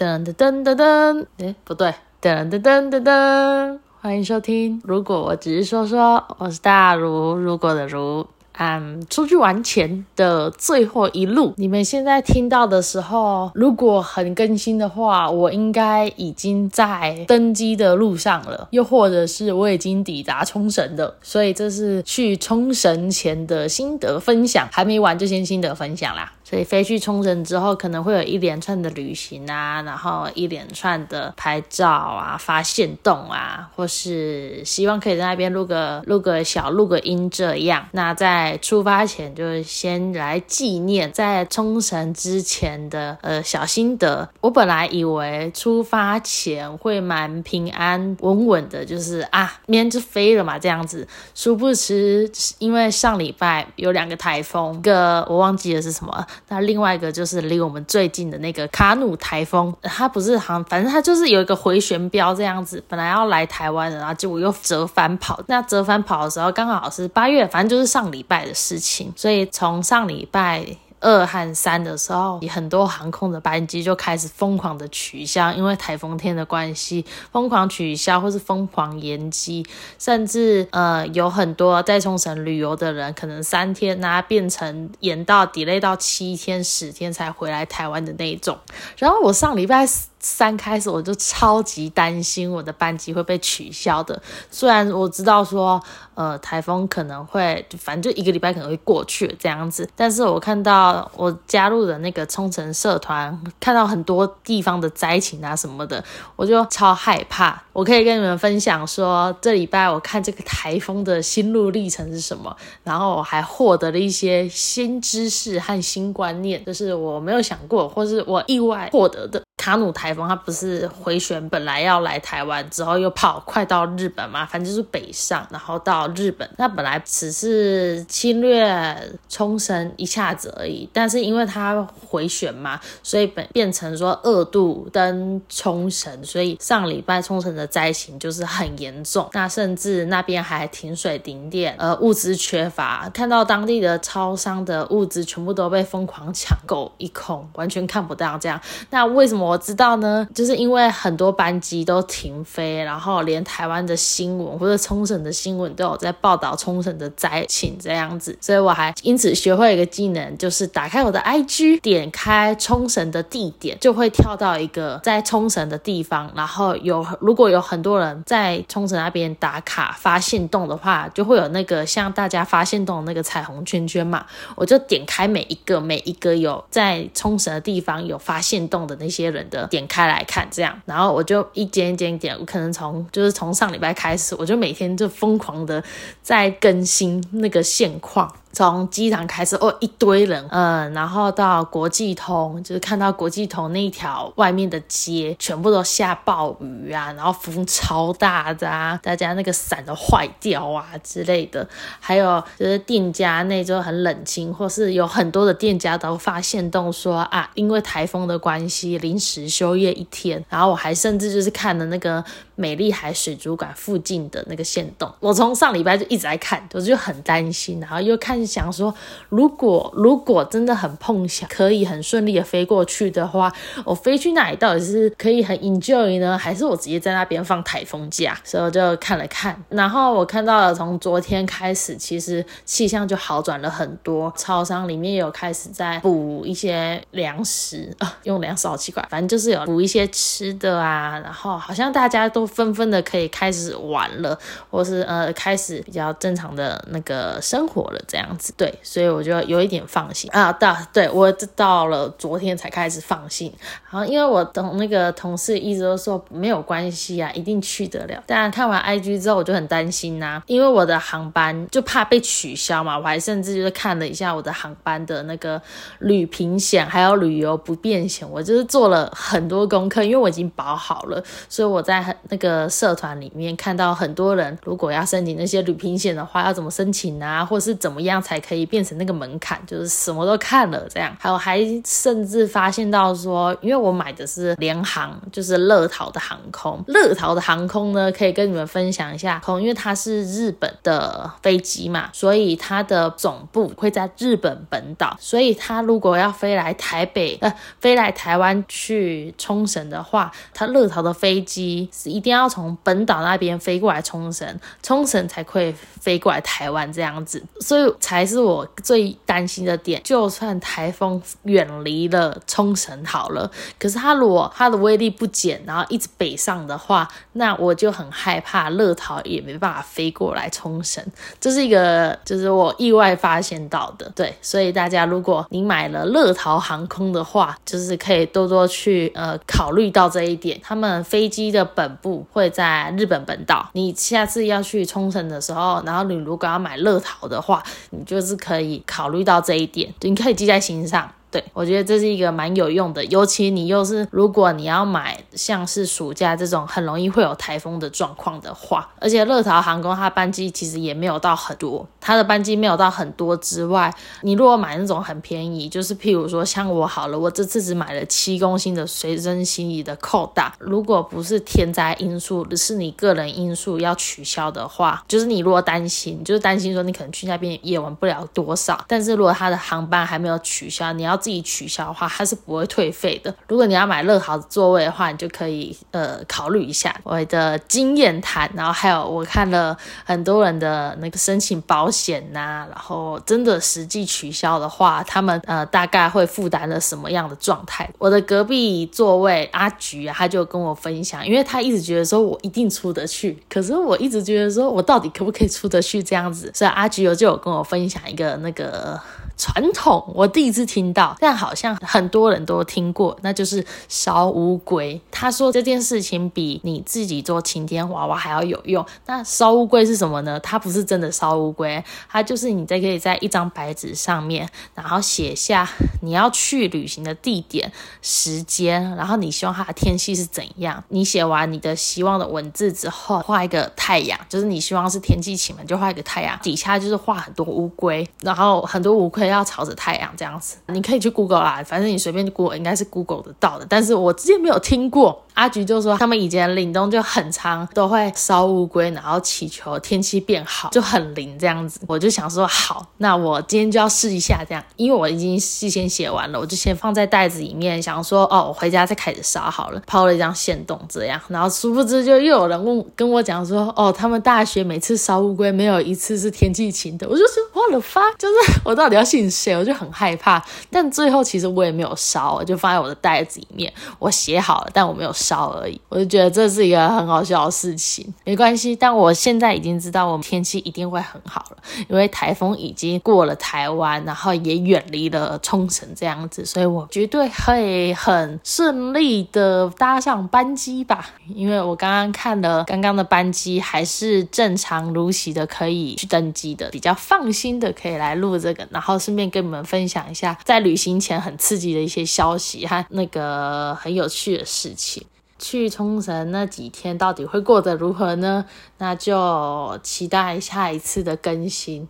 噔噔噔噔噔，哎，不对，噔噔噔噔噔，欢迎收听。如果我只是说说，我是大如，如果的如。嗯，出去玩前的最后一路，你们现在听到的时候，如果很更新的话，我应该已经在登机的路上了，又或者是我已经抵达冲绳的，所以这是去冲绳前的心得分享，还没完就先心得分享啦。所以飞去冲绳之后，可能会有一连串的旅行啊，然后一连串的拍照啊、发现动啊，或是希望可以在那边录个录个小录个音这样。那在出发前，就先来纪念在冲绳之前的呃小心得。我本来以为出发前会蛮平安稳稳的，就是啊，明天就飞了嘛这样子。殊不知，因为上礼拜有两个台风，一个我忘记了是什么。那另外一个就是离我们最近的那个卡努台风，它不是好，反正它就是有一个回旋镖这样子，本来要来台湾的，然后结果又折返跑。那折返跑的时候刚好是八月，反正就是上礼拜的事情，所以从上礼拜。二和三的时候，很多航空的班机就开始疯狂的取消，因为台风天的关系，疯狂取消或是疯狂延机，甚至呃有很多在冲绳旅游的人，可能三天呐变成延到 delay 到七天、十天才回来台湾的那一种。然后我上礼拜三开始，我就超级担心我的班级会被取消的。虽然我知道说，呃，台风可能会，反正就一个礼拜可能会过去这样子，但是我看到我加入的那个冲绳社团，看到很多地方的灾情啊什么的，我就超害怕。我可以跟你们分享说，这礼拜我看这个台风的心路历程是什么，然后我还获得了一些新知识和新观念，就是我没有想过，或是我意外获得的。卡努台风它不是回旋，本来要来台湾之后又跑快到日本嘛，反正就是北上，然后到日本。那本来只是侵略冲绳一下子而已，但是因为它回旋嘛，所以本变成说二度登冲绳，所以上礼拜冲绳的灾情就是很严重。那甚至那边还停水停电，呃，物资缺乏，看到当地的超商的物资全部都被疯狂抢购一空，完全看不到这样。那为什么？我知道呢，就是因为很多班机都停飞，然后连台湾的新闻或者冲绳的新闻都有在报道冲绳的灾情这样子，所以我还因此学会一个技能，就是打开我的 IG，点开冲绳的地点，就会跳到一个在冲绳的地方，然后有如果有很多人在冲绳那边打卡发现洞的话，就会有那个像大家发现洞那个彩虹圈圈嘛，我就点开每一个每一个有在冲绳的地方有发现洞的那些人。的点开来看，这样，然后我就一间一间点，我可能从就是从上礼拜开始，我就每天就疯狂的在更新那个现况。从机场开始哦，一堆人，嗯，然后到国际通，就是看到国际通那一条外面的街，全部都下暴雨啊，然后风超大的啊，大家那个伞都坏掉啊之类的，还有就是店家那就很冷清，或是有很多的店家都发现动说啊，因为台风的关系临时休业一天，然后我还甚至就是看了那个美丽海水族馆附近的那个线洞，我从上礼拜就一直在看，我就很担心，然后又看。想说，如果如果真的很碰巧，可以很顺利的飞过去的话，我飞去哪里到底是可以很 enjoy 呢，还是我直接在那边放台风假？所以我就看了看，然后我看到了从昨天开始，其实气象就好转了很多，超商里面有开始在补一些粮食 啊，用粮食好奇怪，反正就是有补一些吃的啊，然后好像大家都纷纷的可以开始玩了，或是呃开始比较正常的那个生活了，这样子。对，所以我就有一点放心啊。到对我到了昨天才开始放心，然后因为我同那个同事一直都说没有关系啊，一定去得了。但看完 IG 之后，我就很担心呐，因为我的航班就怕被取消嘛。我还甚至就是看了一下我的航班的那个旅平险，还有旅游不便险，我就是做了很多功课，因为我已经保好了，所以我在很那个社团里面看到很多人，如果要申请那些旅行险的话，要怎么申请啊，或是怎么样才可以变成那个门槛，就是什么都看了这样。还有还甚至发现到说，因为我买的是联航，就是乐桃的航空，乐桃的航空呢，可以跟你们分享一下，空因为它是日本的飞机嘛，所以它的总部会在日本本岛，所以它如果要飞来台北，呃，飞来台湾去冲绳的话，它乐桃的飞机是一一定要从本岛那边飞过来冲绳，冲绳才会飞过来台湾这样子，所以才是我最担心的点。就算台风远离了冲绳好了，可是它如果它的威力不减，然后一直北上的话，那我就很害怕乐桃也没办法飞过来冲绳。这是一个就是我意外发现到的，对，所以大家如果你买了乐桃航空的话，就是可以多多去呃考虑到这一点，他们飞机的本部会在日本本岛，你下次要去冲绳的时候，然后你如果要买乐桃的话，你就是可以考虑到这一点，你可以记在心上。对，我觉得这是一个蛮有用的，尤其你又是如果你要买像是暑假这种很容易会有台风的状况的话，而且乐桃航空它班机其实也没有到很多，它的班机没有到很多之外，你如果买那种很便宜，就是譬如说像我好了，我这次只买了七公斤的随身行李的扣大，如果不是天灾因素，是你个人因素要取消的话，就是你如果担心，就是担心说你可能去那边也玩不了多少，但是如果它的航班还没有取消，你要自己取消的话，它是不会退费的。如果你要买乐豪座位的话，你就可以呃考虑一下我的经验谈。然后还有我看了很多人的那个申请保险呐，然后真的实际取消的话，他们呃大概会负担了什么样的状态？我的隔壁座位阿菊啊，他就跟我分享，因为他一直觉得说我一定出得去，可是我一直觉得说我到底可不可以出得去这样子？所以阿菊有就有跟我分享一个那个。传统，我第一次听到，但好像很多人都听过，那就是烧乌龟。他说这件事情比你自己做晴天娃娃还要有用。那烧乌龟是什么呢？它不是真的烧乌龟，它就是你在可以在一张白纸上面，然后写下你要去旅行的地点、时间，然后你希望它的天气是怎样。你写完你的希望的文字之后，画一个太阳，就是你希望是天气晴，就画一个太阳，底下就是画很多乌龟，然后很多乌龟。要朝着太阳这样子，你可以去 Google 啦，反正你随便 Google 应该是 Google 得到的。但是我之前没有听过。阿菊就说他们以前岭东就很长，都会烧乌龟，然后祈求天气变好，就很灵这样子。我就想说好，那我今天就要试一下这样，因为我已经事先写完了，我就先放在袋子里面，想说哦，我回家再开始烧好了。抛了一张线动这样，然后殊不知就又有人问跟我讲说哦，他们大学每次烧乌龟没有一次是天气晴的。我就说我的发，就是我到底要信？谁？我就很害怕，但最后其实我也没有烧，我就放在我的袋子里面，我写好了，但我没有烧而已。我就觉得这是一个很好笑的事情，没关系。但我现在已经知道，我们天气一定会很好了，因为台风已经过了台湾，然后也远离了冲绳这样子，所以我绝对会很顺利的搭上班机吧。因为我刚刚看了刚刚的班机，还是正常如期的可以去登机的，比较放心的可以来录这个，然后。顺便跟你们分享一下，在旅行前很刺激的一些消息和那个很有趣的事情。去冲绳那几天到底会过得如何呢？那就期待下一次的更新，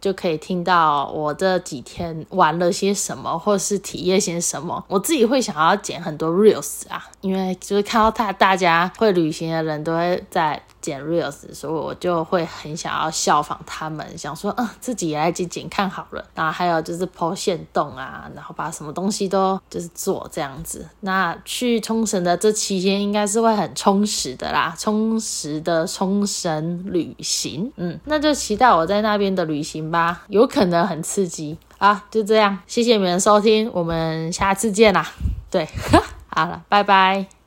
就可以听到我这几天玩了些什么，或是体验些什么。我自己会想要剪很多 reels 啊，因为就是看到大大家会旅行的人都会在。剪 reels，所以我就会很想要效仿他们，想说，嗯，自己也来剪剪看好了。然后还有就是剖线洞啊，然后把什么东西都就是做这样子。那去冲绳的这期间应该是会很充实的啦，充实的冲绳旅行。嗯，那就期待我在那边的旅行吧，有可能很刺激啊。就这样，谢谢你们收听，我们下次见啦。对，好了，拜拜。